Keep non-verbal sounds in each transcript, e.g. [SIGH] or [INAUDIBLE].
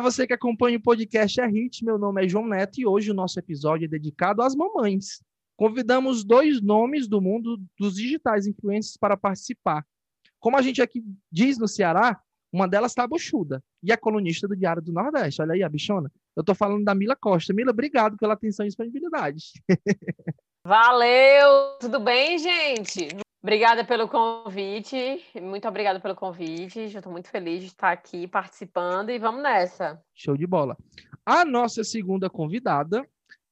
Você que acompanha o podcast É Hit, meu nome é João Neto e hoje o nosso episódio é dedicado às mamães. Convidamos dois nomes do mundo dos digitais influencers para participar. Como a gente aqui diz no Ceará, uma delas está buchuda e é colunista do Diário do Nordeste. Olha aí a bichona. Eu estou falando da Mila Costa. Mila, obrigado pela atenção e disponibilidade. [LAUGHS] Valeu! Tudo bem, gente? Obrigada pelo convite, muito obrigada pelo convite. Já estou muito feliz de estar aqui participando e vamos nessa. Show de bola. A nossa segunda convidada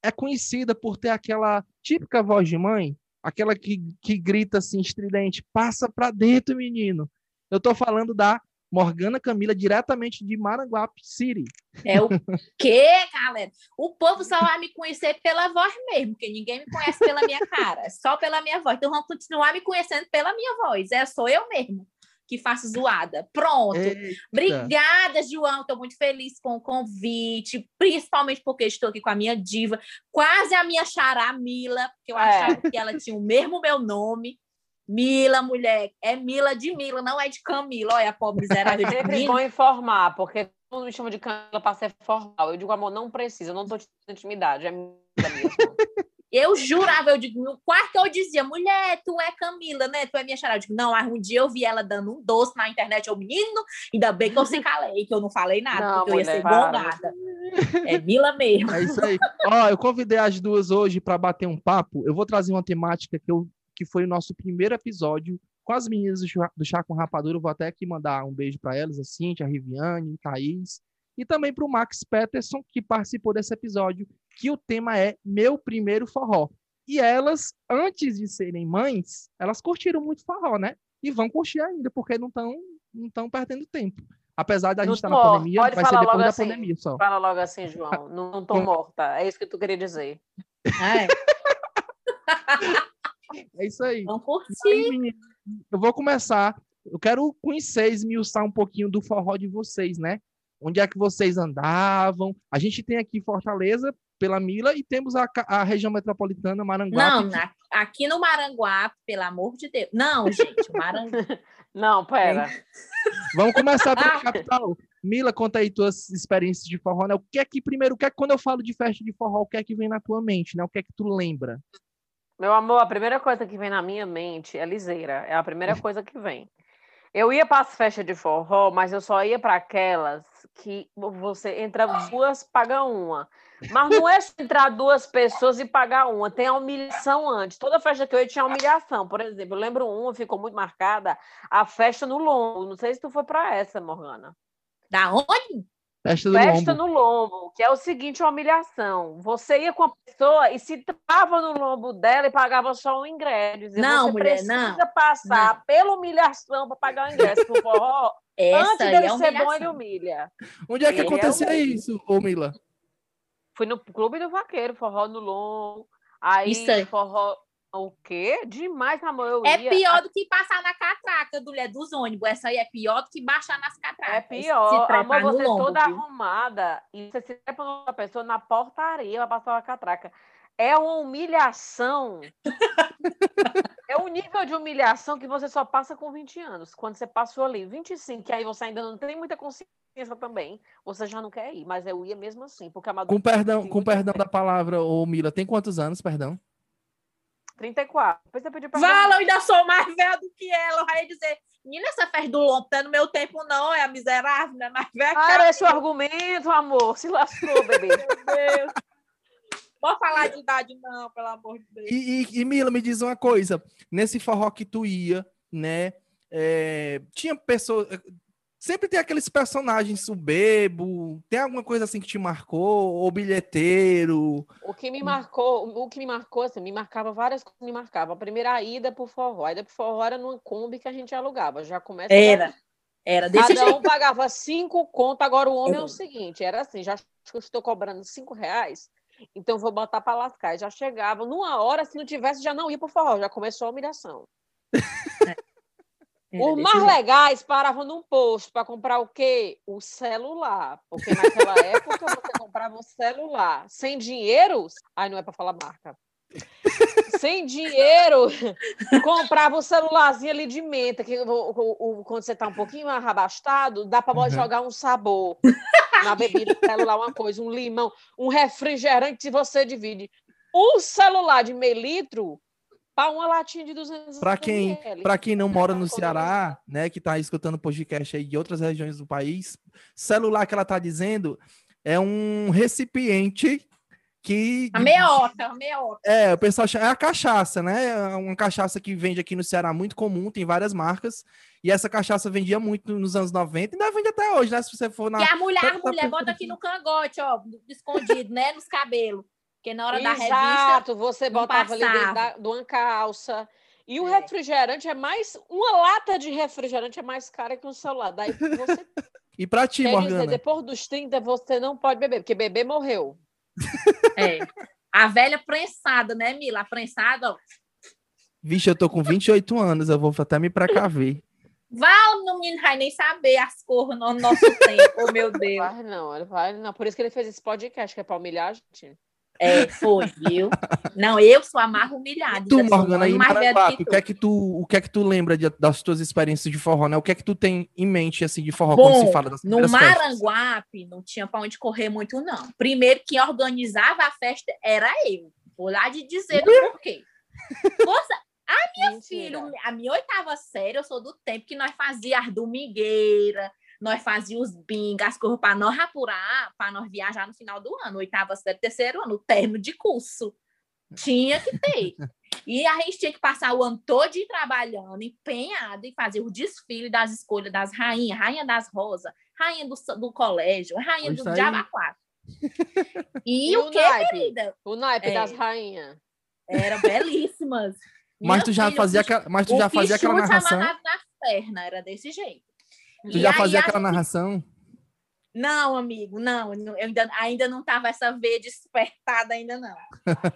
é conhecida por ter aquela típica voz de mãe, aquela que, que grita assim estridente: passa para dentro, menino. Eu estou falando da Morgana Camila, diretamente de Maranguape City. É o quê, galera? O povo só vai me conhecer pela voz mesmo, porque ninguém me conhece pela minha cara, é só pela minha voz. Então vão continuar me conhecendo pela minha voz. É, sou eu mesmo que faço zoada. Pronto. Eita. Obrigada, João. Estou muito feliz com o convite, principalmente porque estou aqui com a minha diva, quase a minha xará Mila, porque eu é. achava que ela tinha o mesmo meu nome. Mila, mulher, é Mila de Mila, não é de Camila. Olha a pobre miserável de Sempre bom informar, porque todo mundo me chama de Camila para ser formal. Eu digo, amor, não precisa, eu não tô te intimidade, é Mila mesmo. [LAUGHS] Eu jurava, eu digo, no quarto eu dizia, mulher, tu é Camila, né? Tu é minha charada. Eu digo, não, um dia eu vi ela dando um doce na internet, eu, menino, ainda bem que eu se calei, que eu não falei nada, não, porque mulher, eu ia ser gongada. É Mila mesmo. É isso aí. Ó, eu convidei as duas hoje para bater um papo. Eu vou trazer uma temática que eu que foi o nosso primeiro episódio com as meninas do Chá com Rapadura. Eu vou até aqui mandar um beijo para elas, a Cintia, a Riviane, a Thaís, e também para o Max Peterson, que participou desse episódio, que o tema é Meu Primeiro Forró. E elas, antes de serem mães, elas curtiram muito forró, né? E vão curtir ainda, porque não estão não tão perdendo tempo. Apesar da gente estar tá na pandemia, vai ser depois da assim, pandemia só. Fala logo assim, João. [LAUGHS] Não, não tô morta. É isso que tu queria dizer. É. [LAUGHS] É isso aí. Vamos curtir. eu vou começar. Eu quero conhecer, esmiuçar um pouquinho do forró de vocês, né? Onde é que vocês andavam? A gente tem aqui Fortaleza, pela Mila, e temos a, a região metropolitana, Maranguape. Não, na, aqui no Maranguape, pelo amor de Deus. Não, gente, Maranguape. [LAUGHS] Não, pera. Vamos começar pela capital. Mila, conta aí tuas experiências de forró, né? O que é que, primeiro, o que é que quando eu falo de festa de forró, o que é que vem na tua mente, né? O que é que tu lembra? Meu amor, a primeira coisa que vem na minha mente é liseira. É a primeira [LAUGHS] coisa que vem. Eu ia para as festas de forró, mas eu só ia para aquelas que você entra duas, paga uma. Mas não é entrar duas pessoas e pagar uma, tem a humilhação antes. Toda festa que eu ia tinha humilhação. Por exemplo, eu lembro uma, ficou muito marcada, a festa no Lombo. Não sei se tu foi para essa, Morgana. Da onde? Festa, Festa lombo. no lombo, que é o seguinte, uma humilhação. Você ia com a pessoa e se trava no lombo dela e pagava só o ingresso. Não, você mulher, precisa não. passar não. pela humilhação para pagar o ingresso pro forró. [LAUGHS] Essa Antes dele é ser bom, ele humilha. Onde é que Ele acontecia é isso, ô Mila? Fui no Clube do Vaqueiro, forró no lombo. Aí, Isso aí. forró... O quê? Demais, amor. Eu É pior do que passar na catraca do, dos ônibus. Essa aí é pior do que baixar nas catracas. É pior. Amor, você lombo, toda viu? arrumada e você se trepa numa pessoa na portaria vai passar uma catraca. É uma humilhação. é um nível de humilhação que você só passa com 20 anos. Quando você passou ali 25, que aí você ainda não tem muita consciência também, você já não quer ir. Mas eu ia mesmo assim, porque a Com perdão, com perdão da palavra, ô Mila, tem quantos anos, perdão? 34. Depois você pediu pra Vala, eu ainda sou mais velha do que ela. Vai dizer, menina, essa festa do lombo não é no meu tempo, não. É a miserável, não é mais velha que Ah, esse argumento, amor. Se lascou, bebê. [LAUGHS] Meu Deus. Pode falar de idade, não, pelo amor de Deus. E, e, e, Mila, me diz uma coisa. Nesse forró que tu ia, né? é, tinha pessoas. Sempre tem aqueles personagens, o bebo, tem alguma coisa assim que te marcou? O bilheteiro? O que me marcou, o que me marcou, assim, me marcava várias coisas, me marcava. A primeira a ida pro forró, a ida pro forró era numa Kombi que a gente alugava, já começa... Era, era desse Cada jeito. um pagava cinco conto, agora o homem é o seguinte, era assim, já acho que estou cobrando cinco reais, então vou botar para lascar. Já chegava, numa hora, se não tivesse, já não ia pro forró, já começou a humilhação. [LAUGHS] Era Os mais jeito. legais paravam num posto para comprar o quê? O celular. Porque naquela [LAUGHS] época você comprava um celular. Sem dinheiro, ai, não é para falar marca. sem dinheiro, [LAUGHS] comprava um celularzinho ali de menta, que o, o, o, quando você tá um pouquinho mais abastado, dá para uhum. jogar um sabor [LAUGHS] na bebida, celular, uma coisa, um limão, um refrigerante, se você divide. Um celular de meio litro para uma latinha de 200 Para quem, para quem não mora no Ceará, né, que está escutando podcast aí de outras regiões do país, celular que ela está dizendo é um recipiente que a meiota, a meiota. É, o pessoal chama, é a cachaça, né? É uma cachaça que vende aqui no Ceará muito comum, tem várias marcas. E essa cachaça vendia muito nos anos 90 e ainda vende até hoje, né? Se você for na. E a mulher, a mulher bota aqui no cangote, ó, escondido, né? Nos cabelos. Porque na hora Exato, da revista. Você botava ali dentro da, de uma calça. E o é. refrigerante é mais. Uma lata de refrigerante é mais cara que um celular. Daí você. e para ti, Morgana? Dizer, depois dos 30, você não pode beber, porque beber morreu. É. A velha prensada, né, Mila? A prensada, ó. Vixe, eu tô com 28 anos, eu vou até me precaver. Vá, o menino vai nem saber as cores no nosso tempo, meu Deus. Vai não, vai não. Por isso que ele fez esse podcast, que é pra humilhar a gente. É, foi, viu? Não, eu sou a mais humilhada. Tu, Morgana, aí, Maranguape, o que é que tu, o que é que tu lembra de, das tuas experiências de forró, né? O que é que tu tem em mente, assim, de forró, Bom, quando se fala das No Maranguape, não tinha pra onde correr muito, não. Primeiro, quem organizava a festa era eu. Vou lá de dizer do porquê. Força, a minha filha, a minha oitava série, eu sou do tempo que nós fazíamos domingueira, nós fazíamos bingo, as coisas para nós apurar, para nós viajar no final do ano, oitava série, terceiro ano, termo de curso. Tinha que ter. E a gente tinha que passar o ano todo trabalhando, empenhado em fazer o desfile das escolhas das rainhas, rainha das rosas, rainha do, do colégio, rainha do Diaba 4. E, e o, o que, naipe? querida? O naipe é, das rainhas. Eram belíssimas. Mas tu já fazia, mas tu já fazia aquela narração? na perna, era desse jeito. Tu e já fazia aquela gente... narração? Não, amigo, não, eu ainda, ainda não estava essa veia despertada, ainda não.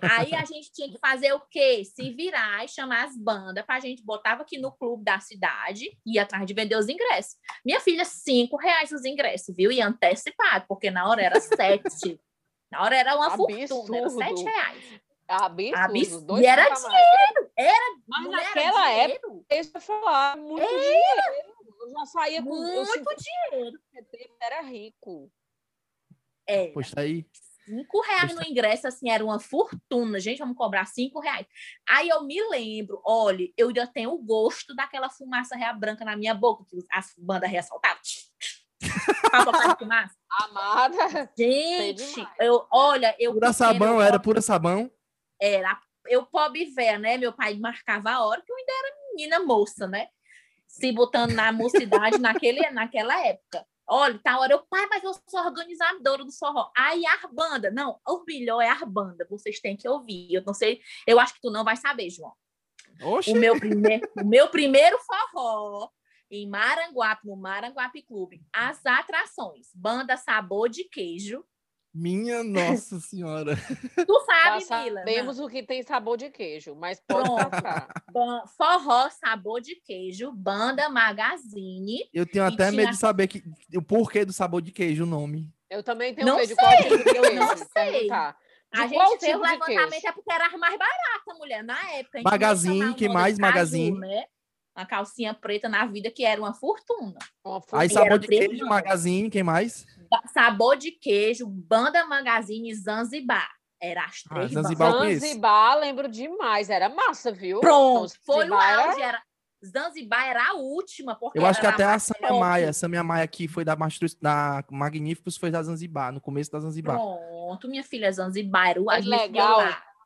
Aí a gente tinha que fazer o quê? Se virar e chamar as bandas para a gente botava aqui no clube da cidade e atrás de vender os ingressos. Minha filha, cinco reais os ingressos, viu? E antecipado, porque na hora era sete. na hora era uma Absurdo. fortuna, era sete reais. Absurdo. Absurdo. E era dinheiro. Era, Mas naquela época, deixa eu falar, muito era. dinheiro. Eu já saía com muito dinheiro. Era rico. É. Poxa aí. Cinco reais no ingresso, assim, era uma fortuna. Gente, vamos cobrar cinco reais. Aí eu me lembro, olha, eu ainda tenho o gosto daquela fumaça real branca na minha boca, que as bandas ressaltavam. [LAUGHS] Amada. Gente, eu, olha, eu. Pura sabão, era pura sabão. Era. Eu, pobre véia, né? Meu pai marcava a hora, que eu ainda era menina moça, né? Se botando na mocidade naquele, naquela época. Olha, tá hora eu, pai, mas eu sou organizadora do forró. Aí a banda, não, o melhor é a banda, vocês têm que ouvir. Eu não sei, eu acho que tu não vai saber, João. Oxi. O meu primeiro, o meu primeiro forró em Maranguape, no Maranguape Clube, as atrações, banda Sabor de Queijo, minha Nossa Senhora. [LAUGHS] Tu sabe, Mila. Sabemos o que tem sabor de queijo, mas pode passar. Forró, sabor de queijo, banda Magazine. Eu tenho até tinha... medo de saber que, o porquê do sabor de queijo, o nome. Eu também tenho não medo de qual tipo de queijo. Não sei. De a gente fez tipo o levantamento é porque era mais barata, mulher, na época. Magazine, que mais? Magazine. Né? Uma calcinha preta na vida que era uma fortuna. Uma fortuna. Aí sabor de queijo, Magazine, quem mais? Sabor de queijo, Banda Magazine Zanzibar. Era as ah, três ah, Zanzibar, Zanzibar, lembro demais. Era massa, viu? Pronto, foi o auge. Era... Zanzibar era a última. Porque Eu acho que até a Samia Maia, a Samia Maia aqui foi da, da Magníficos, foi da Zanzibar, no começo da Zanzibar. Pronto, minha filha, Zanzibar era o é legal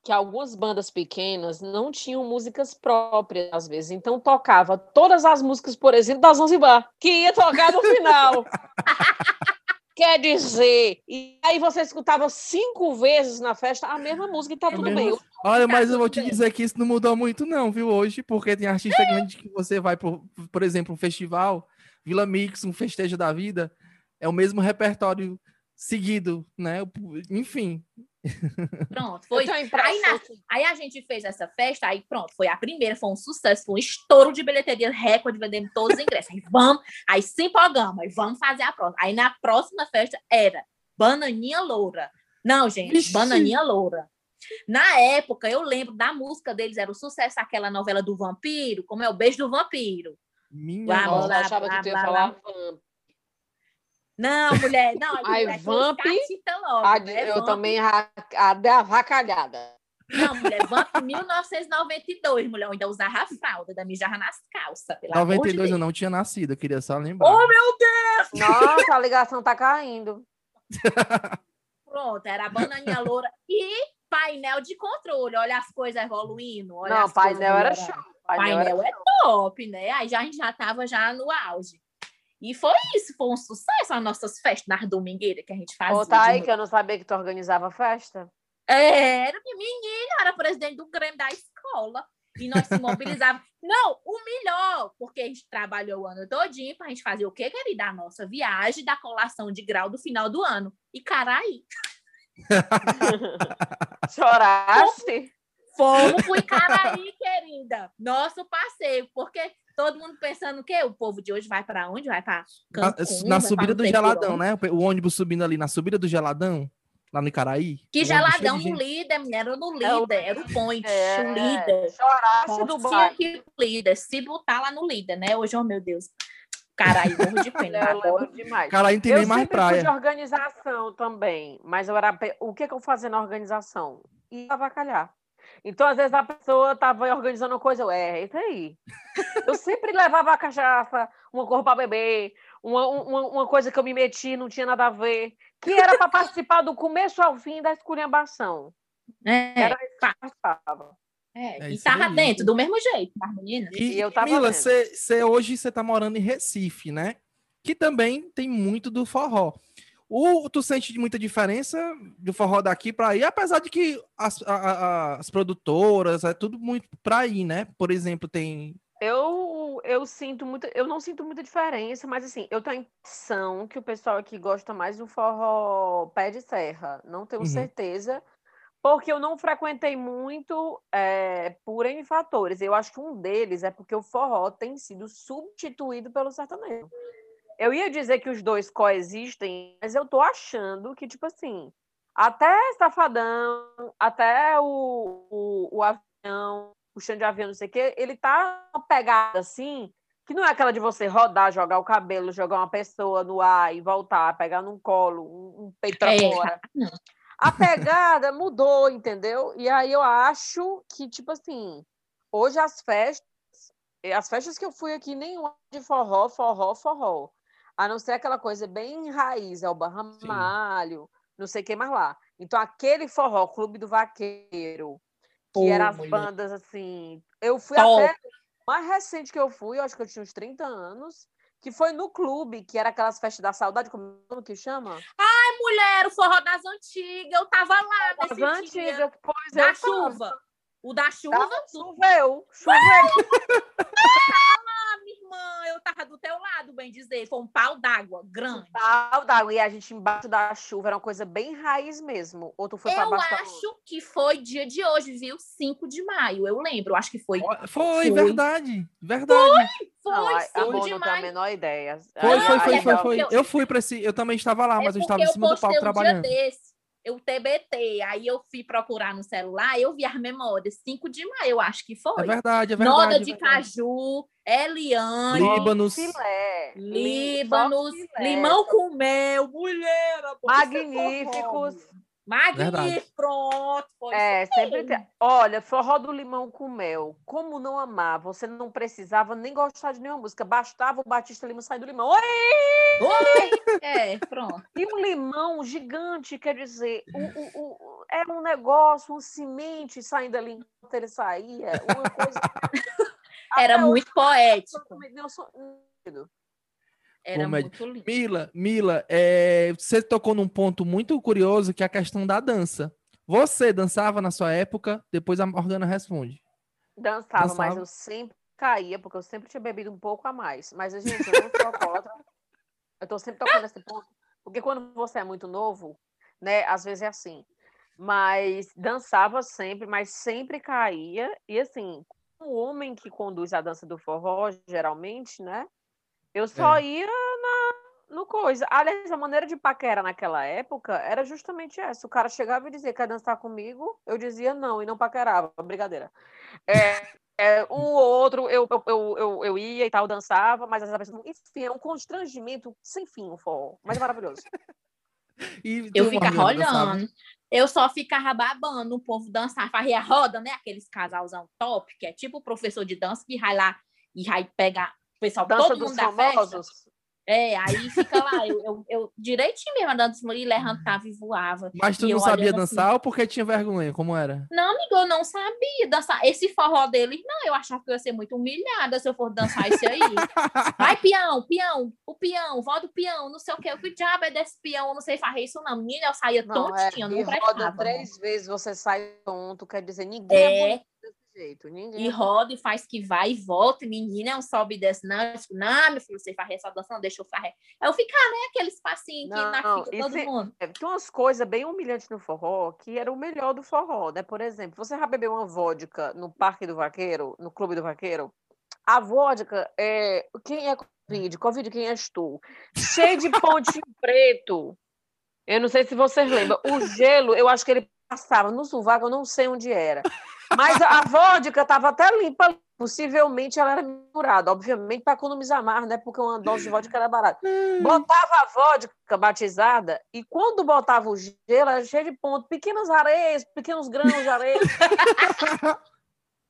que algumas bandas pequenas não tinham músicas próprias, às vezes. Então tocava todas as músicas, por exemplo, da Zanzibar, que ia tocar no final. [LAUGHS] Quer dizer, e aí você escutava cinco vezes na festa a mesma música e tá é tudo mesmo? bem. Olha, mas eu vou te dizer que isso não mudou muito, não, viu, hoje, porque tem artista grande que você vai, por, por exemplo, um festival, Vila Mix, um festejo da vida, é o mesmo repertório seguido, né? Enfim, Pronto, [LAUGHS] foi. Aí, na, aí, a gente fez essa festa, aí pronto, foi a primeira, foi um sucesso, foi um estouro de bilheteria, recorde, vendendo todos os ingressos. Aí vamos, aí se empolgamos, aí vamos fazer a próxima. Aí na próxima festa era Bananinha Loura. Não, gente, Vixe. Bananinha Loura. Na época, eu lembro da música deles, era o sucesso aquela novela do vampiro, como é o Beijo do Vampiro. Minha nossa. Blá, achava que tu ia falar blá. Não, mulher, não. [LAUGHS] Ai, mulher, vamp? logo, A- né? eu Vamp. também, a da avacalhada. Não, mulher, Vamp 1992, mulher, eu ainda usava a fralda, da mijava nas calças, pelo amor de 92 eu não tinha nascido, eu queria só lembrar. Oh, meu Deus! Nossa, a ligação tá caindo. [LAUGHS] Pronto, era a bananinha loura e painel de controle, olha as coisas evoluindo. Olha Não, as coisas painel era show. Painel era Painel é top, né? Aí já, a gente já tava já no auge. E foi isso, foi um sucesso as nossas festas nas domingueiras que a gente fazia. Ô, de noite. que eu não sabia que tu organizava festa. Era, menina, era presidente do Grêmio da escola. E nós se mobilizávamos. [LAUGHS] Não, o melhor, porque a gente trabalhou o ano todinho para a gente fazer o quê, querida? A nossa viagem da colação de grau do final do ano. E Caraí. [LAUGHS] [LAUGHS] Choraste? Fomos pro Icaraí, querida. Nosso passeio, porque todo mundo pensando o quê? O povo de hoje vai para onde? Vai para Na, na subida do Geladão, né? O ônibus subindo ali na subida do Geladão, lá no Icaraí. Que geladão no líder, menina, era no É líder, era o point, É, o líder. Choraste do bairro. que líder, se botar lá no líder, né? Hoje, oh meu Deus. Caralho, morro de pena. [LAUGHS] Eu eu lembro demais. Cara, aí não tem eu nem mais sempre fui de praia. organização também, mas eu era o que, que eu fazia na organização? Ia avacalhar. Então, às vezes, a pessoa estava organizando uma coisa, eu, é, isso aí. Eu sempre levava a cachaça, uma cor para beber, uma, uma, uma coisa que eu me meti, não tinha nada a ver, que era para participar do começo ao fim da esculhambação. É, Era isso que eu participava. é, É e isso tava aí. dentro, do mesmo jeito, as meninas. E, E eu tava Mila, hoje você tá morando em Recife, né? Que também tem muito do forró. O, tu sente muita diferença do forró daqui para aí, apesar de que as, a- a- as produtoras, é tudo muito para aí, né? Por exemplo, tem. Eu, eu sinto muito, eu não sinto muita diferença, mas assim, eu tenho a impressão que o pessoal aqui gosta mais do forró pé de serra. Não tenho Uhum. certeza, porque eu não frequentei muito é, por N fatores. Eu acho que um deles é porque o forró tem sido substituído pelo sertanejo. Eu ia dizer que os dois coexistem, mas eu tô achando que, tipo assim, até Safadão, até o, o, o avião, o chão de avião, não sei o quê, ele tá uma pegada assim, que não é aquela de você rodar, jogar o cabelo, jogar uma pessoa no ar e voltar, pegar num colo, um, um peito pra É, fora. não. A pegada mudou, entendeu? E aí eu acho que, tipo assim, hoje as festas, as festas que eu fui aqui, nenhuma de forró, forró, forró. A não ser aquela coisa bem raiz, é o Barramalho, não sei o que mais lá. Então, aquele forró, Clube do Vaqueiro, que Pô, eram as mulher. bandas assim. Eu fui Top. até. Mais recente que eu fui, eu acho que eu tinha uns 30 anos, que foi no clube, que era aquelas festas da saudade, como é que chama? Ai, mulher, o forró das antigas, eu tava lá As nesse dia. antigas, pois Da eu tava. chuva. O da chuva, tu- Choveu, choveu. [LAUGHS] eu tava do teu lado, bem dizer. Foi um pau d'água grande. Pau d'água. E a gente embaixo da chuva, era uma coisa bem raiz mesmo. Ou tu foi pra Eu baixo da acho que foi dia de hoje, viu? 5 de maio, eu lembro. Acho que foi. Foi, Foi. verdade. Verdade. Foi Não, a- a 5 Bom de não tem a maio. menor ideia. Foi, foi, foi, já- foi, foi. eu- Eu fui para esse. Eu também estava lá, mas eu é estava em cima do palco um trabalhando. dia desse, eu TBT, aí eu fui procurar no celular, eu vi as memórias, 5 de maio, eu acho que É foi. verdade, é verdade. Noda é de verdade. Caju, Eliane, Líbanos. Filé. Líbanos, filé, limão com mel, mulher, é Magníficos. Magnífico, pronto. Foi É, sempre tem. Olha, forró do limão com mel. Como não amar? Você não precisava nem gostar de nenhuma música. Bastava o Batista Lima sair do limão. Oi! Oi! É, pronto. E um limão gigante, quer dizer, o, o, o- era um negócio, um semente saindo ali enquanto ele saía. Uma coisa. Era Até hoje, muito poético. Era Comédia. muito lindo. Mila, Mila, é, você tocou num ponto muito curioso que é a questão da dança. Você dançava na sua época? Depois a Morgana responde. Dançava, mas Dançava. eu sempre caía, porque eu sempre tinha bebido um pouco a mais. Mas, gente, eu não sou alcoólatra. [LAUGHS] Eu tô sempre tocando nesse ponto. Porque quando você é muito novo, né, às vezes é assim. Mas dançava sempre, mas sempre caía. E assim, o homem que conduz a dança do forró, geralmente, né? Eu só ia no coisa. Aliás, a maneira de paquera naquela época era justamente essa. O cara chegava e dizia, quer dançar comigo? Eu dizia não, e não paquerava, brigadeira. É, é, um ou outro eu, eu, eu, eu, ia e tal, dançava, mas essa pessoa, enfim, é um constrangimento sem fim o forró, mas é maravilhoso. eu ficava olhando. Eu só ficava babando o povo dançar, fazia roda, né? Aqueles casalzão top, que é tipo o professor de dança que vai lá e vai pegar o pessoal, Dança todo mundo da famosos. festa. É, aí fica lá, eu, eu, eu direitinho mesmo andando e levantava e voava. Mas tu não sabia dançar assim. ou porque tinha vergonha? Como era? Não, amigo, eu não sabia dançar. Esse forró deles, não, eu achava que eu ia ser muito humilhada se eu for dançar esse aí. [LAUGHS] Vai, peão, peão, o peão, volta o peão, não sei o que. O que diabo é desse peão? Eu não sei fazer isso, não. Menina, eu saía não, tontinha, é, não prestava. roda três vezes, você sai tonto, quer dizer, ninguém é, é jeito. Ninguém e roda e faz que vai e volta, e menina é um sobe e desce. Não, eu fico, não, meu filho, você faz essa dança, não, deixa eu fazer. É eu ficar, né? Aquele espacinho que na fica todo mundo. É, tem umas coisas bem humilhantes no forró que era o melhor do forró, né? Por exemplo, você já bebeu uma vodka no Parque do Vaqueiro, no Clube do Vaqueiro? A vodka, é... quem é Covid? Covid, quem és tu? Cheio de pontinho [LAUGHS] preto. Eu não sei se vocês lembram. O gelo, eu acho que ele passava no sovaco, eu não sei onde era. Mas a vodka estava até limpa. Possivelmente ela era misturada, obviamente, para economizar mais, né? Porque uma dose de vodka era barata. Hum. Botava a vodka batizada e quando botava o gelo, era cheio de ponto, pequenas areias, pequenos grãos de areia. [LAUGHS]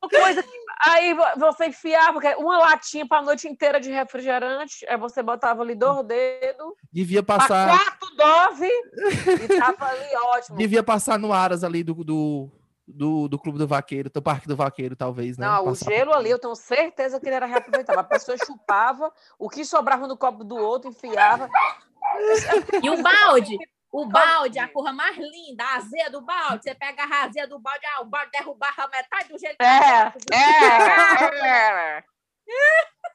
coisa que... Aí você enfiava uma latinha para a noite inteira de refrigerante, aí você botava ali dois dedos. Devia passar. Quatro dose [LAUGHS] e tava ali ótimo. Devia passar no Aras ali do, do do, do Clube do Vaqueiro, do Parque do Vaqueiro, talvez, né? Não, Passar... o gelo ali, eu tenho certeza que ele era reaproveitável. A pessoa chupava, o que sobrava no copo do outro, enfiava. E o balde? O balde, a cor mais linda, a azeia do balde. Você pega a azeia do balde, ah, o balde derrubava metade do gelo. É, é, é.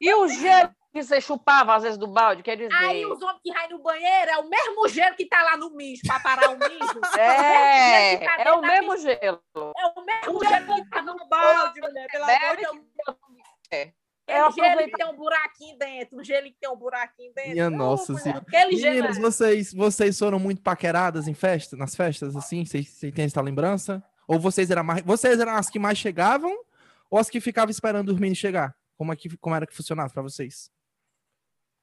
E o gelo que você chupava às vezes do balde, quer dizer. Aí os homens que raem no banheiro é o mesmo gelo que tá lá no mijo, para parar o mijo. [LAUGHS] É, tá é o mesmo gelo. É o mesmo o gelo que tá no balde, mulher, pelo amor de Deus. É. É o gelo que tem um buraquinho dentro, o gelo que tem um buraquinho dentro. Minha nossa senhora. Aquele Meninas, gelo... vocês, vocês foram muito paqueradas em festa, nas festas, assim? Vocês, vocês têm essa lembrança? Ou vocês eram, mais, vocês eram as que mais chegavam ou as que ficavam esperando o menino chegar? Como, é que, como era que funcionava para vocês?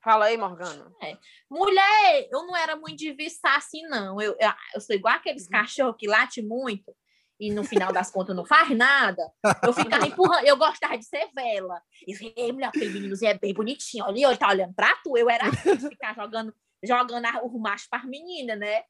Fala aí, Morgana. É. Mulher, eu não era muito de vistar assim, não. Eu, eu, eu sou igual aqueles uhum. cachorros que late muito e no final das contas não faz nada. Eu ficava [LAUGHS] empurrando, eu gostava de ser vela. E ei, mulher, aquele meninozinho é bem bonitinho. Ali, ele tá olhando pra tu. Eu era assim, de ficar jogando, jogando o macho para menina, né?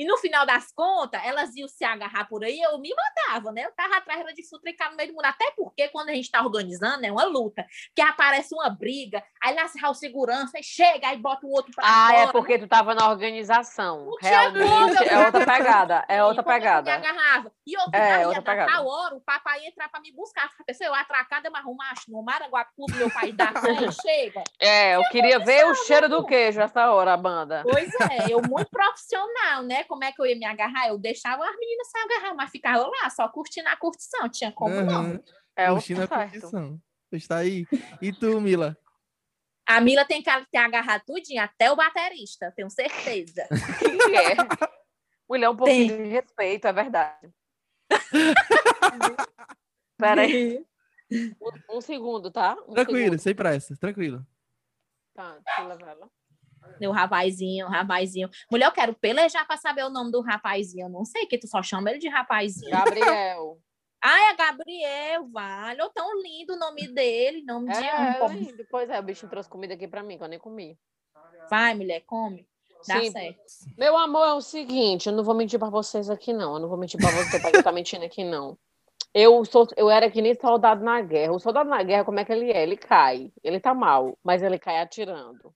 E no final das contas, elas iam se agarrar por aí, eu me mandava, né? Eu tava atrás de futricar no meio do mundo. Até porque quando a gente tá organizando, é uma luta. Que aparece uma briga, aí lá se o segurança, aí chega, aí bota o outro pra Ah, fora, é porque né? tu tava na organização. Realmente é outra pegada. É outra pegada. Me agarrava. E eu é, outra pegada. tal hora, o papai ia entrar pra me buscar. A pessoa, eu atracada, mas macho no Maranguapu, meu pai dá [LAUGHS] aí chega. É, eu queria ver o cheiro do queijo essa hora, a banda. Pois é, eu muito profissional, né? Como é que eu ia me agarrar? Eu deixava as meninas se agarrar, mas ficava lá, só curtindo a curtição. Tinha como uhum. não. É curtindo a curtição. Está aí. E tu, Mila? A Mila tem que ter agarrado tudinho, até o baterista, tenho certeza. É. Mulher, um pouquinho tem. de respeito, é verdade. Peraí. [LAUGHS] Um, um, segundo, tá? Um tranquilo, segundo. sem pressa, tranquilo. Tá, deixa eu levar ela. O rapazinho, o rapazinho. Mulher, eu quero pelejar para saber o nome do rapazinho. Eu não sei, que tu só chama ele de rapazinho. Gabriel. Ah, é Gabriel, vale. Oh, tão lindo o nome dele, nome é, de um. Depois é, o bicho trouxe comida aqui para mim, que eu nem comi. Vai, mulher, come. Dá Sim. certo. Meu amor, é o seguinte, eu não vou mentir para vocês aqui, não. Eu não vou mentir para você, para tá mentindo aqui, não. Eu, sou, eu era que nem soldado na guerra. O soldado na guerra, como é que ele é? Ele cai. Ele tá mal, mas ele cai atirando.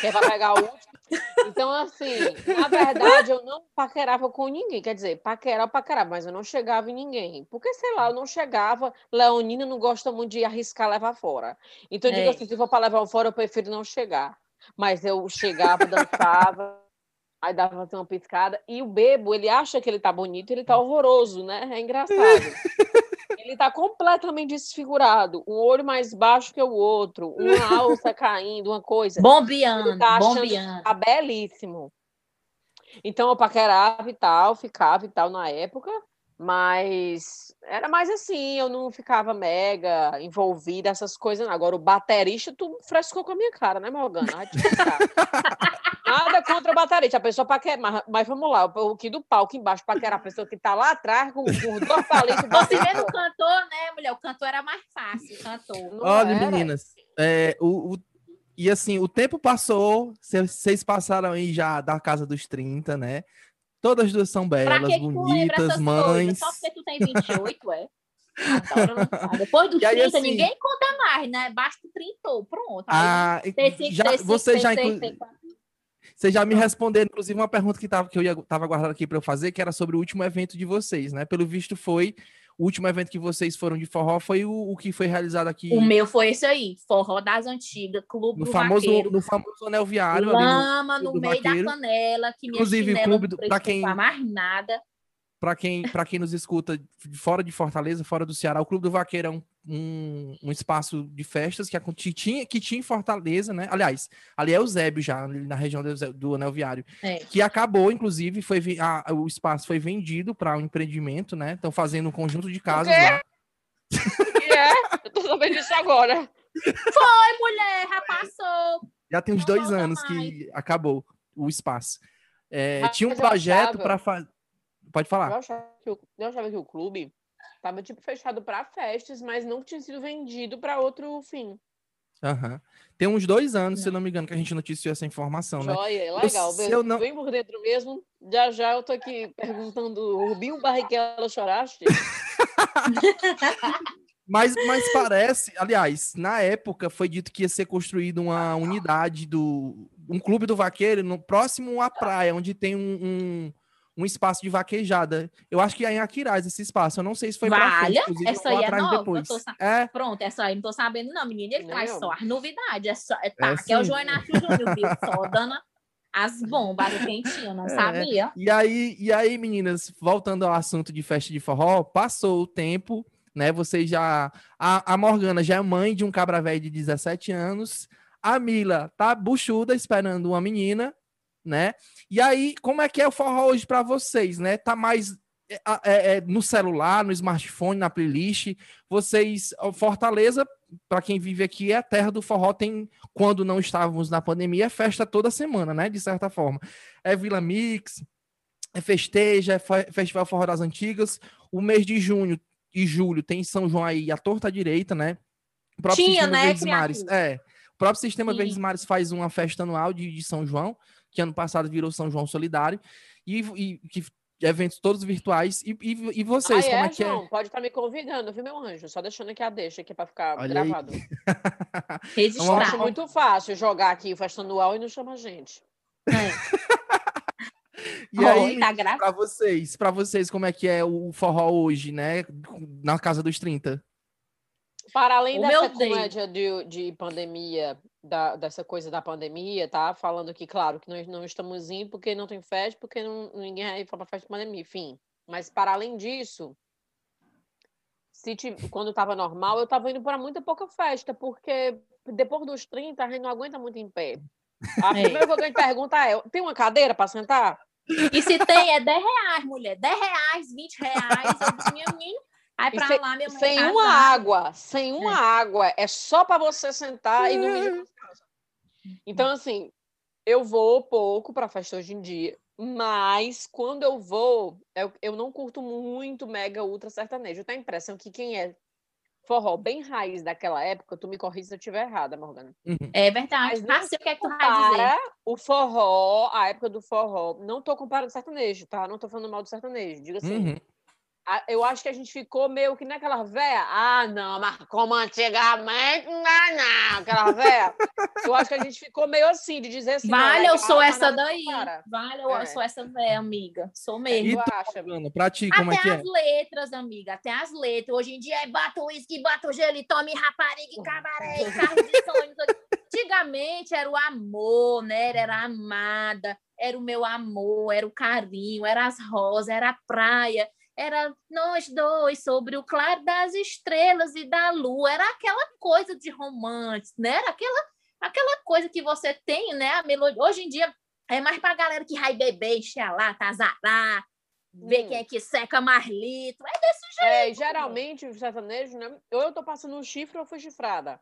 Quer vai pegar o último. Então, assim, na verdade, eu não paquerava com ninguém. Quer dizer, paquerar, paquerava, mas eu não chegava em ninguém. Porque, sei lá, eu não chegava. Leonina não gosta muito de arriscar levar fora. Então, eu digo é. assim, se for para levar fora, eu prefiro não chegar. Mas eu chegava, dançava. Aí dava assim, uma piscada. E o bebo, ele acha que ele tá bonito, ele tá horroroso, né? É engraçado. [LAUGHS] ele tá completamente desfigurado, um olho mais baixo que o outro, uma alça caindo, uma coisa. Bombeando, Ele tá bombeando. Tá belíssimo. Então eu paquerava e tal, ficava e tal na época, mas era mais assim, eu não ficava mega envolvida essas coisas. não. Agora o baterista, tu frescou com a minha cara, né, Morgana? Explicar. Nada contra o baterista, a pessoa paquera, mas, mas vamos lá, o que do palco embaixo paquerar a pessoa que tá lá atrás com, com os dois palitos. Você vê no cantor, né, mulher? O cantor era mais fácil, o cantor. Não Olha, era. meninas, é, o, o- e assim, o tempo passou, vocês passaram aí já da casa dos 30, né? Todas as duas são Pra belas, que que bonitas, essas mães. coisas? Só porque tu tem 28, é? [LAUGHS] Adoro. Depois dos E aí, 30, assim- ninguém conta mais, né? Basta o 30, pronto. Ah, já, você já, seis, inclu- tem quatro. Você já me respondeu, inclusive, uma pergunta que, tava, que eu ia, tava guardando aqui para eu fazer, que era sobre o último evento de vocês, né? Pelo visto, foi. O último evento que vocês foram de forró foi o, o que foi realizado aqui O meu foi esse aí, Forró das Antigas, Clube no do famoso, Vaqueiro. no famoso anel viário. ali no- Lama no do meio da Vaqueiro. canela, que minha Inclusive, o clube não do- pra prestou quem- pra mais nada. Para quem, pra quem nos escuta fora de Fortaleza, fora do Ceará, o Clube do Vaqueiro é um, um, um espaço de festas que, que tinha, que tinha em Fortaleza, né? Aliás, ali é o Zébio já, na região do, do Anel Viário. É. que acabou, inclusive, foi a- o espaço foi vendido para um empreendimento, né? Estão fazendo um conjunto de casas lá. E é, eu tô sabendo disso agora. Oi, mulher, já passou. Já tem uns Não dois anos que acabou o espaço. É, Mas tinha um projeto para fazer. Pode Eu falar. achava, que o, eu achava que o clube tava tipo fechado para festas, mas não tinha sido vendido para outro fim. Aham. Tem uns dois anos, se eu Não. não me engano, que a gente noticiou essa informação, né? Joia, legal. se eu não- Bem por dentro mesmo. Já já eu tô aqui perguntando, Rubinho Barrichello choraste? [LAUGHS] Mas, mas parece, aliás, na época foi dito que ia ser construída uma unidade do. um clube do vaqueiro no próximo à praia, onde tem um, um, um espaço de vaquejada. Eu acho que é em Aquiraz esse espaço. Eu não sei se foi frente, Valha, inclusive, essa vou aí é atrás nova, depois. sa- É, Pronto, essa aí não tô sabendo, não, menina. Ele Nem traz só as novidades. É, só, é, tá, É que é o sim. João Inácio Júnior, viu? [LAUGHS] Só dando as bombas, as quentinhas, não É. sabia. E aí, e aí, meninas, voltando ao assunto de festa de forró, passou o tempo, né? Vocês já. A, a Morgana já é mãe de um cabra velho de 17 anos. A Mila tá buchuda esperando uma menina, né? E aí, como é que é o forró hoje para vocês, né? Tá mais é, é, é, no celular, no smartphone, na playlist. Vocês, Fortaleza, para quem vive aqui, é a terra do forró. Tem, quando não estávamos na pandemia, é festa toda semana, né? De certa forma. É Vila Mix, é festeja, é fe- Festival Forró das Antigas. O mês de junho e julho tem São João aí, a torta direita, né? O próprio Tinha, Sistema né, Verdes Mares. É. O próprio Sistema Sim. Verdes Mares faz uma festa anual de, de São João, que ano passado virou São João Solidário, e, e que eventos todos virtuais. E, e, e vocês, ah, como é, é que João? Pode estar me convidando, viu, meu anjo? Só deixando aqui a deixa aqui para ficar Olha gravado. é? Eu Registrar. acho muito fácil jogar aqui o festa anual e não chama a gente. [LAUGHS] E aí, Oi, tá para vocês, para vocês, como é que é o forró hoje, né? Na casa dos 30. Para além O dessa comédia de, de pandemia, da- dessa coisa da pandemia, tá? Falando que, claro, que nós não estamos indo porque não tem festa, porque não, ninguém foi para festa de pandemia, enfim. Mas para além disso, se quando estava normal, eu estava indo para muita pouca festa, porque depois dos 30 a gente não aguenta muito em pé. A É. primeira coisa que a gente pergunta é: tem uma cadeira para sentar? E se tem, é 10 reais, mulher. 10 reais, 20 reais. Eu disse, minha pra sem- lá, minha mãe Sem uma água, sem uma água, é só para você sentar e não com as calças. Então, assim, eu vou pouco para festa hoje em dia, mas quando eu vou, eu, eu não curto muito mega ultra sertanejo. Eu tenho a impressão que quem é forró bem raiz daquela época, tu me corrija se eu estiver errada, Morgana. É verdade. Mas não Ah, sei o que é que tu vai dizer. Para o forró, a época do forró, não tô comparando sertanejo, tá? Não tô falando mal do sertanejo. Diga assim, Uhum. Eu acho que a gente ficou meio que naquela véia. Ah, não, mas como antigamente, não dá não. Aquela véia. eu acho que a gente ficou meio assim, de dizer assim. Vale, eu sou essa daí. compara. Vale, eu É. sou essa velha, amiga. Sou E mesmo. Tu tu, acha? Morgana, pra ti, como é Até que é? as letras, amiga. Até as letras. Hoje em dia é bata uísque, bata o gelo, e tome rapariga, e cabaré, e carro de sonho. Antigamente era o amor, né? Era a amada, era o meu amor, era o carinho, era as rosas, era a praia, era nós dois sobre o claro das estrelas e da lua. Era aquela coisa de romance, né? Era aquela, aquela coisa que você tem, né? A melodia. Hoje em dia é mais pra galera que vai beber, encher lá, tazarar, ver Hum. quem é que seca mais litro. É desse jeito. É, geralmente o sertanejo, né? Ou eu tô passando um chifre ou fui chifrada.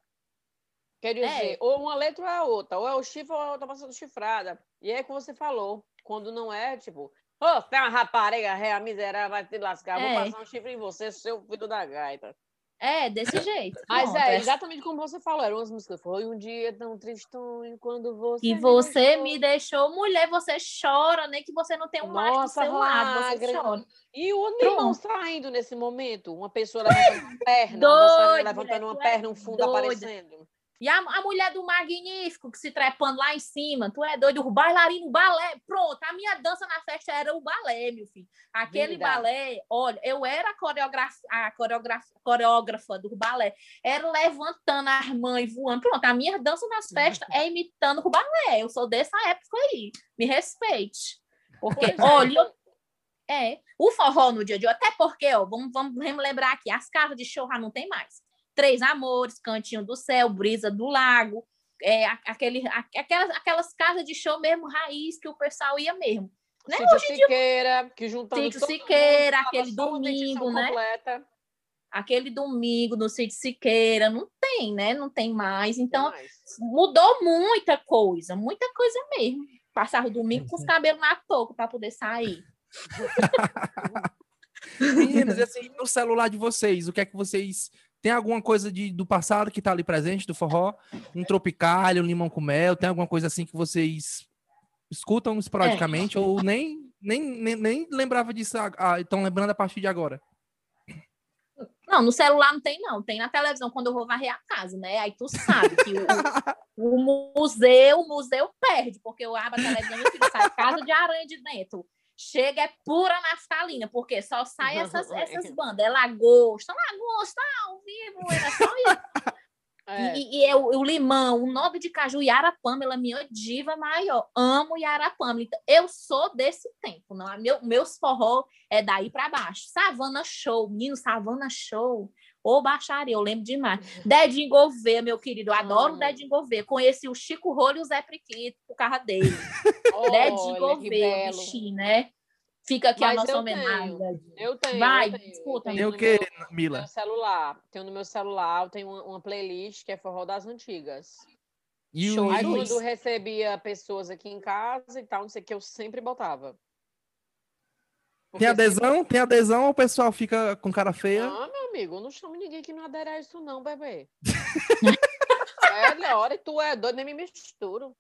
Quer dizer, É. ou uma letra ou é a outra. Ou é o chifre ou eu tô passando chifrada. E é como você falou. Quando não é, tipo, ô, você é uma rapariga, réa miserável, vai te lascar. É. Vou passar um chifre em você, seu filho da gaita. É, desse jeito. Mas Pronto, é exatamente como você falou. Eram umas músicas. Foi um dia tão tristonho quando você. Me você deixou. me deixou mulher, você chora, nem que você não tem um macho do seu lado, você chora. E o Pronto. saindo nesse momento? Uma pessoa levantando uma perna, uma dançarina Doida, levantando uma é perna, um fundo doida. aparecendo. E a, a mulher do Magnífico, que se trepando lá em cima, tu é doido, o bailarino, o balé, pronto, a minha dança na festa era o balé, meu filho. Aquele Vida. balé, olha, eu era a, coreograf, a coreograf, coreógrafa do balé, era levantando as mães, voando, pronto, a minha dança nas festas é imitando o balé, eu sou dessa época aí, me respeite. Porque, Pois [LAUGHS] é, olha, então- é, o forró no dia de hoje, até porque, ó, vamos, vamos, vamos lembrar aqui, as casas de show já não tem mais. Três Amores, Cantinho do Céu, Brisa do Lago, é, aquele, aquelas, aquelas casas de show mesmo raiz que o pessoal ia mesmo. Né? Sítio Siqueira, que juntando Sítio todo mundo, Siqueira, tava aquele domingo, né? completa. Aquele domingo no Sítio Siqueira, não tem, né? Não tem mais. Então, Demais. mudou muita coisa, muita coisa mesmo. Passava o domingo com os cabelos na touca para poder sair. [LAUGHS] Meninas, e assim, no celular de vocês, o que é que vocês. Tem alguma coisa de, do passado que tá ali presente do forró? Um tropicalho, um limão com mel? Tem alguma coisa assim que vocês escutam esporadicamente ou nem, nem, nem, nem lembrava disso? Ah, estão lembrando a partir de agora? Não, no celular não tem, não. Tem na televisão quando eu vou varrer a casa, né? Aí tu sabe que o, [LAUGHS] o museu, o museu perde, porque eu abro a televisão e fico, sai casa de aranha de dentro. Chega, é pura naftalina, porque só sai [LAUGHS] essas, essas bandas. É lagosta, lagosta, ao vivo, era só isso. [LAUGHS] É. E, e é o, o limão, o nome de caju, Yara Pamela, minha diva maior. Amo Yara Pamela. Então, eu sou desse tempo, não é? Meu, meus forró é daí para baixo. Savana Show, menino, Savana Show. Ô, baixaria, eu lembro demais. Dedinho Gouveia, meu querido, eu adoro o. Dedinho Gouveia. Conheci o Chico Rolho e o Zé Priquito por causa dele. [LAUGHS] Dedinho Olha, que Gouveia, bichinho, né? Fica aqui a Mas nossa eu homenagem. tenho. Dedinho. Eu tenho. Vai, eu tenho, escuta, Tem o quê, meu- Mila? meu celular. Tenho no meu celular, eu tenho uma, uma playlist que é Forró das Antigas. E Show o, Aí quando recebia pessoas aqui em casa e tal, não sei o que, eu sempre botava. Porque tem adesão? Tem adesão ou o pessoal fica com cara feia? Não, amigo, eu não chamo ninguém que não adere a isso, não, bebê. [LAUGHS] é, Leora, e tu é doido, nem me misturo.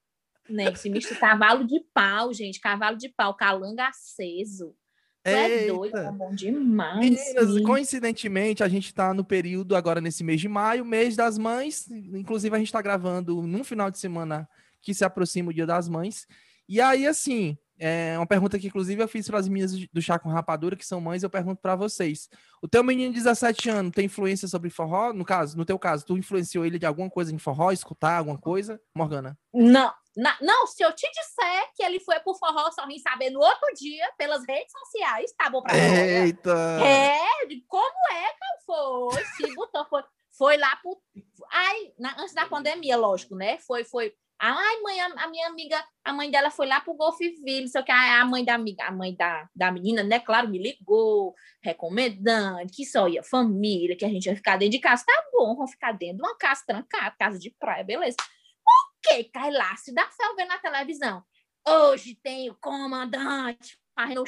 Né? Esse misto cavalo de pau, gente. Cavalo de pau, calanga aceso. Tu é doido, é bom demais. Meninas, sim. coincidentemente, a gente está no período agora nesse mês de maio, mês das mães. Inclusive, a gente está gravando num final de semana que se aproxima o Dia das Mães. E aí, assim, é uma pergunta que, inclusive, eu fiz para as meninas do Chá com Rapadura, que são mães, eu pergunto para vocês. O teu menino de 17 anos tem influência sobre forró? No caso, no teu caso, tu influenciou ele de alguma coisa em forró, escutar alguma coisa? Morgana. Não, na- não, se eu te disser que ele foi pro forró, só vim saber no outro dia, pelas redes sociais, tá bom pra você? Eita! É, como é que foi? Se botou, foi, foi lá pro. Ai, na- antes da pandemia, lógico, né? Foi, foi. Ai, mãe, a, a minha amiga, a mãe dela foi lá pro Golfville, o que, a mãe da amiga, a mãe da, da menina, né? Claro, me ligou, recomendando que só ia família, que a gente ia ficar dentro de casa. Tá bom, vamos ficar dentro de uma casa trancada, casa de praia, beleza. O que cai lá? Se dá fé ver na televisão. Hoje tem o comandante fazendo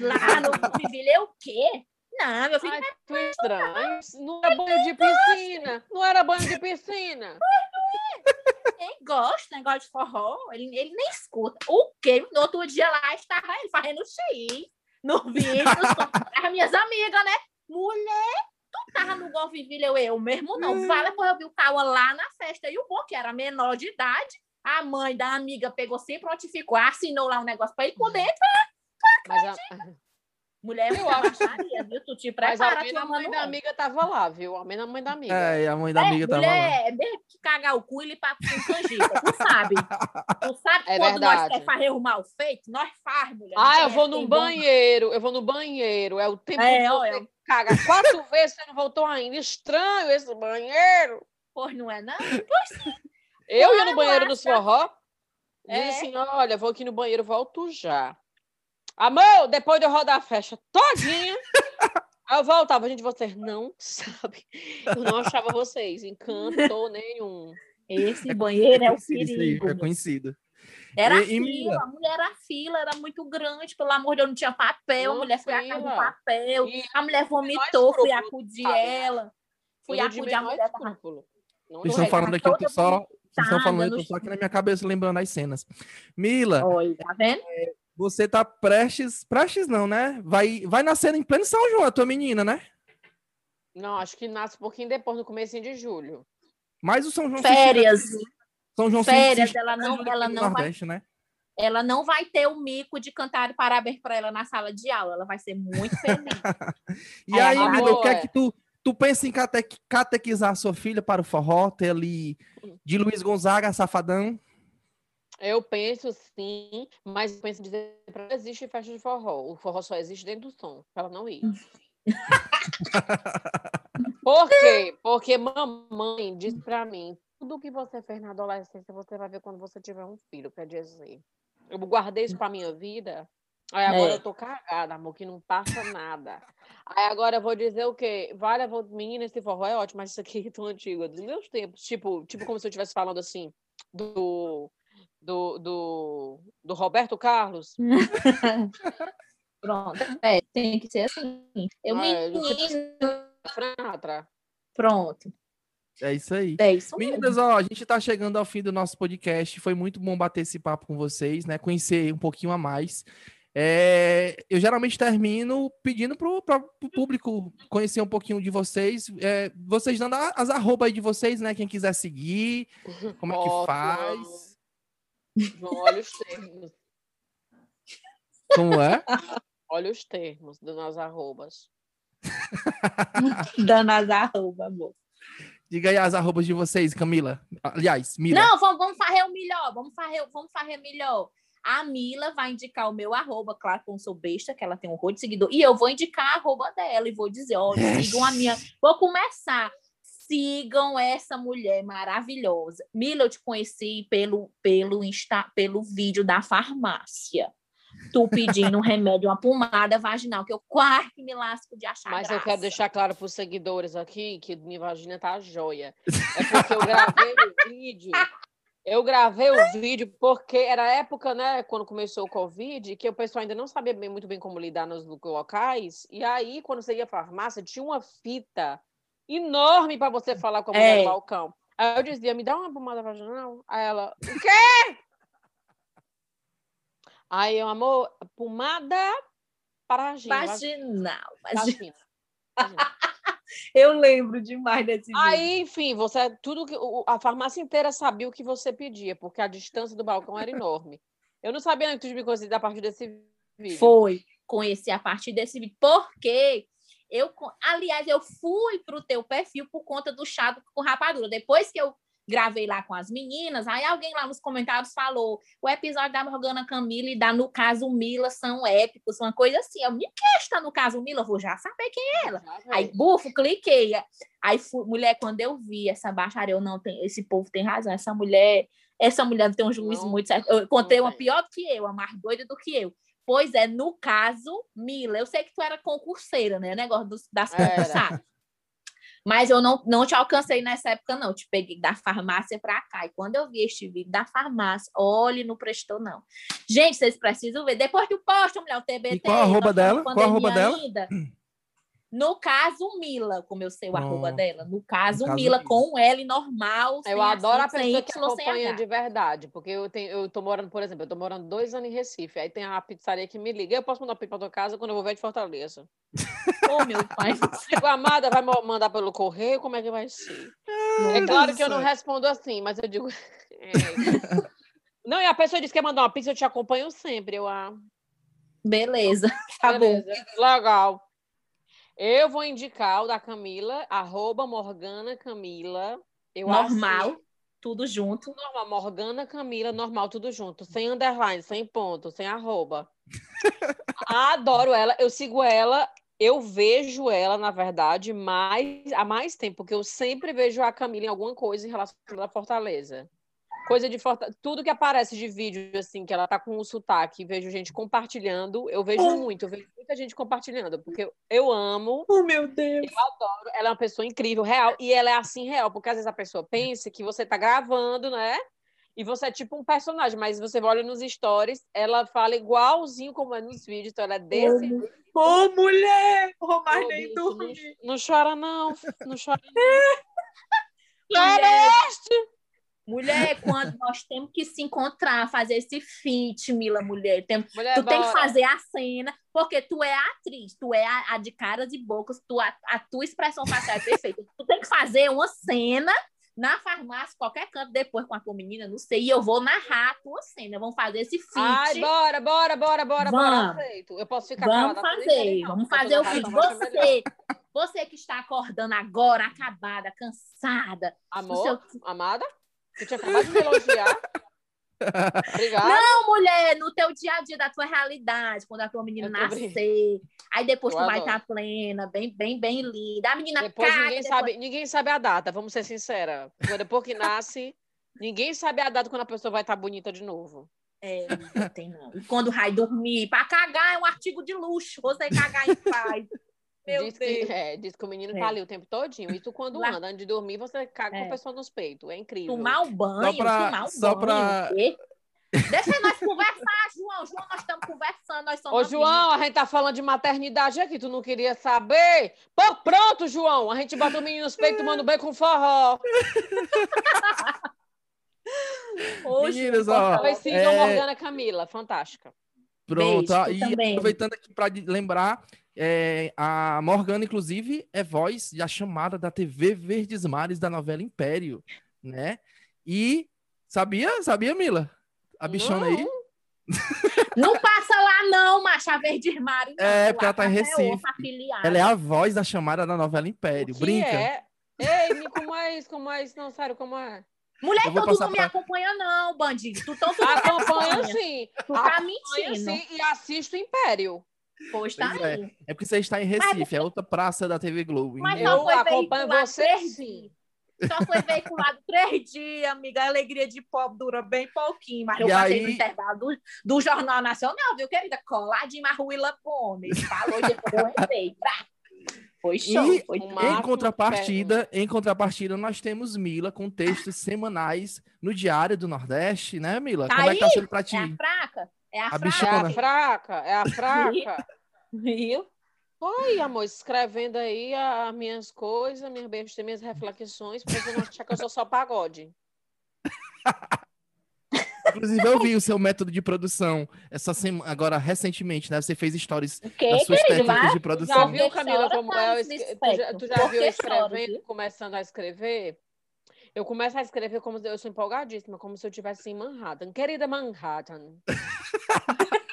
lá no Golfville, é o quê? Não, meu filho, Ai, é estranho. Não era banho de piscina. Não era banho de piscina. Gosta, negócio de forró, ele, ele nem escuta. O quê? No outro dia lá estava ele fazendo X no vídeo, [LAUGHS] as minhas amigas, né? Mulher, tu tava no Golfville, eu, eu mesmo não. Vai depois eu vi o Cauã lá na festa e o bom que era menor de idade. A mãe da amiga pegou, se prontificou, assinou lá um negócio para ir por dentro. Mas a, [LAUGHS] Mulher é Eu acho- viu? Tu te [LAUGHS] Mas prepara, a mãe mãe da amiga tava lá, viu? Ao menos a mãe da amiga. É, e a mãe da É, amiga tava lá. mulher, é mesmo que cagar o cu e limpar com canjica, tu sabe. [LAUGHS] Tu sabe que É quando nós verdade. quer fazer o mal feito, nós faz, mulher. Ah, eu vou tem no bom- banheiro, eu vou no banheiro. É o tempo É, que você caga quatro [LAUGHS] vezes, você não voltou ainda. Estranho esse banheiro. Pois não é, não? Eu ia no banheiro do acha. forró. É. Disse assim: olha, vou aqui no banheiro, volto já. Amor, depois de eu rodar a festa todinha, [LAUGHS] aí eu voltava. Gente, vocês não [LAUGHS] sabem. Eu não achava vocês encanto nenhum. Esse banheiro é o conhecido isso aí, perigo. É conhecido. Era E- e, fila, Mila? a mulher era fila, era muito grande, pelo amor de Deus, não tinha papel, a Não, mulher foi a casa do fila. papel, E a mulher vomitou, fui acudir sabe? ela, fui eu não tive acudir a mulher. tava- Vocês estão é, falando aqui, eu tô só. Vocês estão falando, eu tô só aqui na minha cabeça lembrando as cenas. Mila, Olha, tá vendo? Você tá prestes. Prestes não, né? Vai, vai nascer em pleno São João, a tua menina, né? Não, acho que nasce um pouquinho depois, no começo de julho. Mas o São João se Férias, estende- São João se- férias, se ela não, ela não vai, Nordeste, né? ela não vai ter o mico de cantar parabéns para ela na sala de aula, ela vai ser muito feliz. [LAUGHS] E É, aí, agora- Mila, o que é é. que tu, tu pensa em cate- catequizar sua filha para o forró, ter ali Hum. de Luiz Gonzaga, Safadão? Eu penso sim, mas eu penso em dizer para ela existe festa de forró. O forró só existe dentro do som, para ela não ir. [LAUGHS] Por quê? Porque mamãe disse para mim, tudo que você fez na adolescência, você vai ver quando você tiver um filho, quer dizer. Eu guardei isso para minha vida. Aí agora É. eu tô cagada, amor, que não passa nada. Aí agora eu vou dizer o quê? Vale, vou... menina, esse forró é ótimo, mas isso aqui é tão antigo, é dos meus tempos. Tipo, tipo como se eu estivesse falando assim, do, do, do, do Roberto Carlos. [LAUGHS] Pronto, é, tem que ser assim. Eu É, menino, Fratra. pronto, É isso aí. é isso. Meninas, ó, a gente tá chegando ao fim do nosso podcast. Foi muito bom bater esse papo com vocês, né? Conhecer um pouquinho a mais. É, eu geralmente termino pedindo pro, pro, pro público conhecer um pouquinho de vocês. É, vocês dando as arrobas aí de vocês, né? Quem quiser seguir, como é que faz. João, olha os termos. Como é? Olha os termos das nas arrobas. [LAUGHS] Dando as arroba, amor. Diga aí as arrobas de vocês, Camila. Aliás, Mila. Não, vamos, vamos fazer o melhor, vamos fazer, vamos fazer melhor. A Mila vai indicar o meu arroba, claro que eu não sou besta, que ela tem um rolo de seguidor, e eu vou indicar a arroba dela e vou dizer, olha, sigam a minha. Vou começar. Sigam essa mulher maravilhosa. Mila, eu te conheci pelo, pelo, Insta, pelo vídeo da farmácia. Tu pedindo um remédio, uma pomada vaginal, que eu quase me lasco de achar Mas eu graça. quero deixar claro para os seguidores aqui que minha vagina tá joia. É porque eu gravei o [LAUGHS] vídeo. Eu gravei o vídeo porque era a época, né, quando começou o Covid, que o pessoal ainda não sabia bem- muito bem como lidar nos locais. E aí, quando você ia à farmácia, tinha uma fita enorme para você falar com a mulher É. no balcão. Aí eu dizia, me dá uma pomada vaginal? Aí ela, o quê? Aí eu, amor, pomada para a vagina. Vaginal. vagina. [LAUGHS] Eu lembro demais desse vídeo. Aí, enfim, você tudo que a farmácia inteira sabia o que você pedia, porque a distância do balcão era enorme. Eu não sabia que tu me conhecia a partir desse vídeo. Foi conhecer a partir desse vídeo. Porque eu, aliás, eu fui pro teu perfil por conta do chá com rapadura. Depois que eu gravei lá com as meninas, aí alguém lá nos comentários falou: o episódio da Morgana Camila e da, no caso, Mila são épicos, uma coisa assim. Eu me questa no caso Mila, eu vou já saber quem é ela. Aí, bufo, cliquei. Aí, fui, mulher, quando eu vi essa baixaria, eu não tenho, esse povo tem razão. Essa mulher, essa mulher tem um juízo Não, muito certo. Eu encontrei não uma tem. pior do que eu, a mais doida do que eu. Pois é, no caso, Mila, eu sei que tu era concurseira, né? Negócio dos, das concursadas. Mas eu não, não te alcancei nessa época, não. Te peguei da farmácia pra cá. E quando eu vi este vídeo da farmácia, olhe, não prestou, não. Gente, vocês precisam ver. Depois que posto, mulher, o TBT. E qual a arroba dela? Qual a arroba dela? ainda. [CLEARS THROAT] No caso, Mila, como eu sei o arroba Pronto. dela. No caso, No caso, Mila, Mila. com um L normal. sem Eu adoro a acento, sem pessoa que acompanha de verdade, porque eu tenho, eu tô morando, por exemplo, eu tô morando dois anos em Recife, aí tem a pizzaria que me liga, eu posso mandar pizza pra tua casa quando eu vou ver de Fortaleza. Ô, [LAUGHS] meu pai. Digo, amada, vai mandar pelo correio, como é que vai ser? É claro que eu não respondo assim, mas eu digo. [LAUGHS] é. [LAUGHS] Não, e a pessoa diz que quer mandar uma pizza, eu te acompanho sempre. Eu, ah, Beleza, tá bom. Beleza, legal. Eu vou indicar o da Camila, arroba Morgana Camila. Eu Normal, acho tudo junto. normal, Morgana Camila, normal, tudo junto. Sem underline, sem ponto, sem arroba. [LAUGHS] Adoro ela, eu sigo ela, eu vejo ela, na verdade, mais, há mais tempo, porque eu sempre vejo a Camila em alguma coisa em relação à Fortaleza. Coisa de Fortaleza. Tudo que aparece de vídeo, assim, que ela tá com o sotaque, vejo gente compartilhando, eu vejo muito, eu vejo muita gente compartilhando, porque eu, eu amo, Oh, meu Deus. adoro, ela é uma pessoa incrível, real, e ela é assim real, porque às vezes a pessoa pensa que você tá gravando, né? E você é tipo um personagem, mas você olha nos stories, ela fala igualzinho como é nos vídeos, então ela é desse. Ô, mulher! Ô, mas nem dormi. Não, não chora, não. Não chora. [LAUGHS] Mulher, mulher, quando nós temos que se encontrar, fazer esse feat, Mila, mulher. Tem, Mulher, tu tem que bora. fazer a cena, porque tu é a atriz, tu é a, a de caras e bocas, tu, a, a tua expressão facial é perfeita. Tu tem que fazer uma cena na farmácia, qualquer canto, depois com a tua menina, não sei, e eu vou narrar a tua cena. Vamos fazer esse feat. Ai, bora, bora, bora, bora, bora. Vamos. Aceito. Eu posso ficar Vamos fazer, vamos fazer o melhor. Você, você que está acordando agora, acabada, cansada. Amor, seu- amada, tu tinha acabado de me elogiar. [LAUGHS] Obrigada. Não, mulher, no teu dia a dia da tua realidade, quando a tua menina nascer. Aí depois Eu tu vai estar plena, bem, bem, bem linda. A menina Depois caga, ninguém depois- sabe, ninguém sabe a data, vamos ser sinceros. Depois que nasce, ninguém sabe a data quando a pessoa vai estar bonita de novo. É, não tem não. E quando vai dormir, para cagar é um artigo de luxo. Você cagar em paz. Meu diz, Deus. que, é, diz que o menino É. tá ali o tempo todinho. E tu, quando Lá- anda, antes de dormir, você caga com É. a pessoa nos peitos. É incrível. Tomar um banho, pra- tomar um só banho. pra- o? Deixa nós conversar, João. João, nós estamos conversando, nós Ô, somos João, a gente tá falando de maternidade aqui, tu não queria saber? Pô, pronto, João, a gente bota o menino nos peitos tomando banho com forró. [LAUGHS] Hoje, Meninas, ó, Talvez sigam é- Morgana Camila, fantástica. Pronto, Beijo, e também. aproveitando aqui para lembrar, é, a Morgana, inclusive, é voz da chamada da TV Verdes Mares da novela Império, né? E sabia, sabia, Mila? A bichona aí? Não. [LAUGHS] Passa lá, não, macha verde Mário. não. É, porque ela tá em é Recife. afiliada. Ela é a voz da chamada da novela Império. que Brinca. é? Ei, me- como é isso? Como é isso? Não, sério, como é? Mulher, então tu não me pra- acompanha, não, bandido. Tu, então, tu Acompanho sim. Tu tá Acompanho mentindo. sim e assisto Império. Pois tá Pois é. aí. É porque você está em Recife, é outra praça da TV Globo. Mas Então, não Eu foi acompanho veiculado você, três sim. dias. Só foi veiculado três dias, amiga. A alegria de pobre dura bem pouquinho. Mas eu E passei aí- no intervalo do, do Jornal Nacional, viu, querida? Coladinho Ruila Gomes. Falou, depois eu entrei. Foi show. E- foi Em contrapartida, em contrapartida, nós temos Mila com textos semanais no Diário do Nordeste, né, Mila? Tá Como é que tá aí? sendo pra ti? É a fraca? É a, A fraca. É a fraca, é a fraca. [LAUGHS] Viu? Oi, amor, escrevendo aí as minhas coisas, minhas bestas, minhas reflexões, pra você não achar que eu sou só pagode. [LAUGHS] Inclusive, eu vi o seu método de produção essa semana, agora recentemente, né? Você fez stories O quê, das suas querido? técnicas de Já produção. viu, Camila, como tá, é? esque- Tu já, tu já viu que chora, escrevendo, começando a escrever? Eu começo a escrever como se eu sou empolgadíssima, como se eu estivesse em Manhattan. Querida Manhattan. [LAUGHS]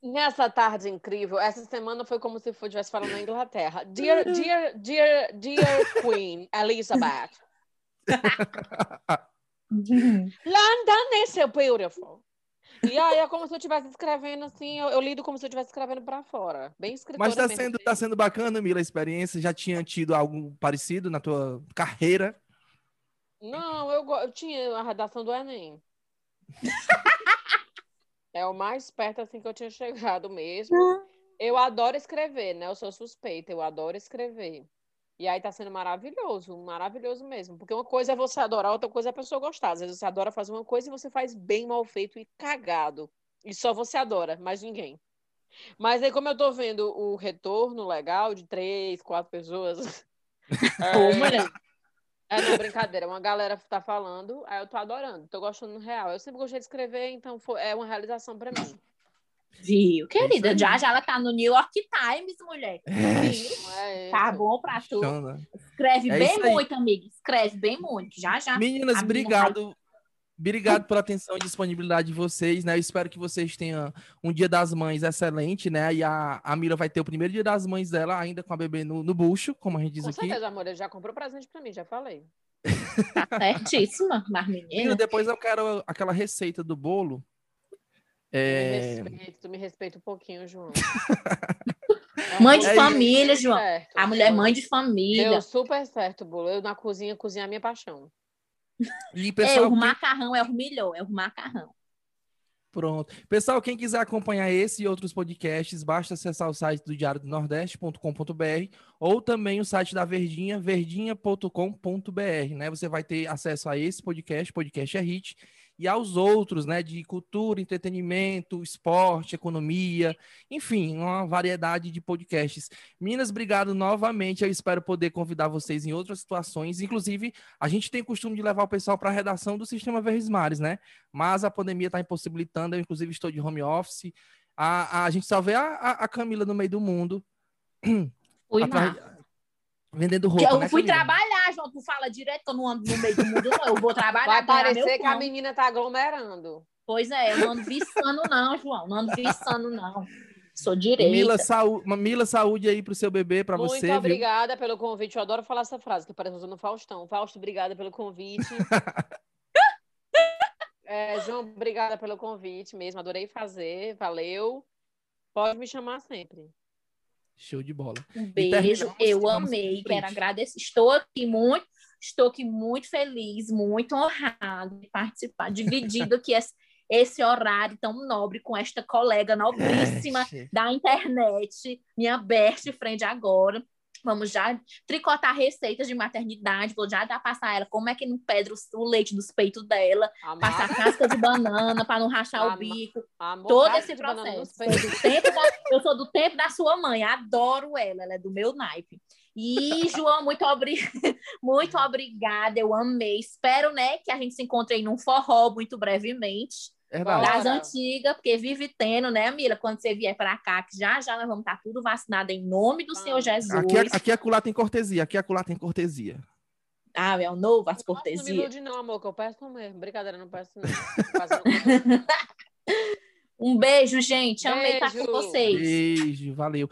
Nessa tarde incrível, essa semana foi como se eu estivesse falando na Inglaterra. Dear, [LAUGHS] dear, dear, dear Queen Elizabeth. [LAUGHS] London is so beautiful. E aí é como se eu estivesse escrevendo assim, eu, eu lido como se eu estivesse escrevendo pra fora. Bem escritora Mas tá mesmo. sendo, tá sendo bacana, Mila, a experiência. Já tinha tido algo parecido na tua carreira? Não, eu, eu tinha a redação do Enem. [LAUGHS] é o mais perto assim que eu tinha chegado mesmo. Eu adoro escrever, né? Eu sou suspeita, eu adoro escrever. E aí tá sendo maravilhoso, maravilhoso mesmo. Porque uma coisa é você adorar, outra coisa é a pessoa gostar. Às vezes você adora fazer uma coisa e você faz bem mal feito e cagado. E só você adora, mais ninguém. Mas aí, como eu tô vendo o retorno legal de três, quatro pessoas. Ô, [LAUGHS] mulher. É, não, brincadeira. Uma galera tá falando, aí eu tô adorando, tô gostando no real. Eu sempre gostei de escrever, então foi, é uma realização pra mim. Viu, querida? aí. Já já ela tá no New York Times, mulher. Viu? É Tá bom pra tu. Bichona. Escreve É bem muito, amiga. Escreve bem muito. Já já. Meninas, obrigado. Obrigado pela atenção e disponibilidade de vocês, né? Eu espero que vocês tenham um Dia das Mães excelente, né? E a, a Mira vai ter o primeiro Dia das Mães dela ainda com a bebê no, no bucho, como a gente diz Com aqui. certeza, amor. Ele já comprou presente pra mim, já falei. [LAUGHS] Tá certíssima, menina. depois eu quero aquela receita do bolo. É... Me respeita, tu me respeita um pouquinho, João. [LAUGHS] Mãe de É família, João. certo. A mulher é mãe de família. Deu super certo o bolo. Eu na cozinha, cozinhar a minha paixão. E [LAUGHS] É, pessoal, o macarrão é o melhor, é o macarrão. Pronto. Pessoal, quem quiser acompanhar esse e outros podcasts, basta acessar o site do Diário do Nordeste.com.br ou também o site da Verdinha, verdinha.com.br, né? Você vai ter acesso a esse podcast, podcast é hit, e aos outros, né, de cultura, entretenimento, esporte, economia, enfim, uma variedade de podcasts. Minas, obrigado novamente. Eu espero poder convidar vocês em outras situações. Inclusive, a gente tem costume de levar o pessoal para a redação do Sistema Verdes Mares, né? Mas a pandemia está impossibilitando. Eu, inclusive, estou de home office. A, a gente só vê a, a, a Camila no meio do mundo. Fui atrás-. Vendendo roupa, eu né, fui Camila? trabalhar, João. Tu fala direto que eu não ando no meio do mundo, não. Eu vou trabalhar. Vai parecer que a menina tá aglomerando. Pois é, eu não ando viçando, não, João. Não ando viçando, não. Sou direita. Mila, saú- Mila, saúde aí pro seu bebê, para Muito você, viu? obrigada pelo convite. Eu adoro falar essa frase, que parece usando Faustão. Fausto, obrigada pelo convite. [LAUGHS] É, João, obrigada pelo convite mesmo. Adorei fazer. Valeu. Pode me chamar sempre. Show de bola. Um beijo, eu amei, quero agradecer. Estou aqui muito, estou aqui muito feliz, muito honrado de participar, dividido aqui esse, esse horário tão nobre com esta colega [LAUGHS] nobríssima É, da internet, minha best friend agora. Vamos já tricotar receitas de maternidade, vou já dar passar ela como é que não pedra o- o leite dos peitos dela, passar Amar, casca de banana para não rachar o Ama- bico, amor, todo esse processo. Tempo da- eu sou do tempo da sua mãe, adoro ela, ela é do meu naipe. E, João, muito, obri... [LAUGHS] muito obrigada, eu amei. Espero, né, que a gente se encontre aí num forró muito brevemente. Verdade. Bora. Das antigas, porque vive tendo, né, Mila? Quando você vier para cá, que já já nós vamos estar tudo vacinado em nome do Senhor Vamos. Jesus. Aqui, aqui acolá tem cortesia, aqui acolá tem cortesia. Ah, é o novo, as Não me cortesias. ilude não, amor, que eu peço mesmo. Brincadeira, não peço não. [LAUGHS] [LAUGHS] Um beijo, gente. Amei estar com Beijo. vocês. Beijo, valeu.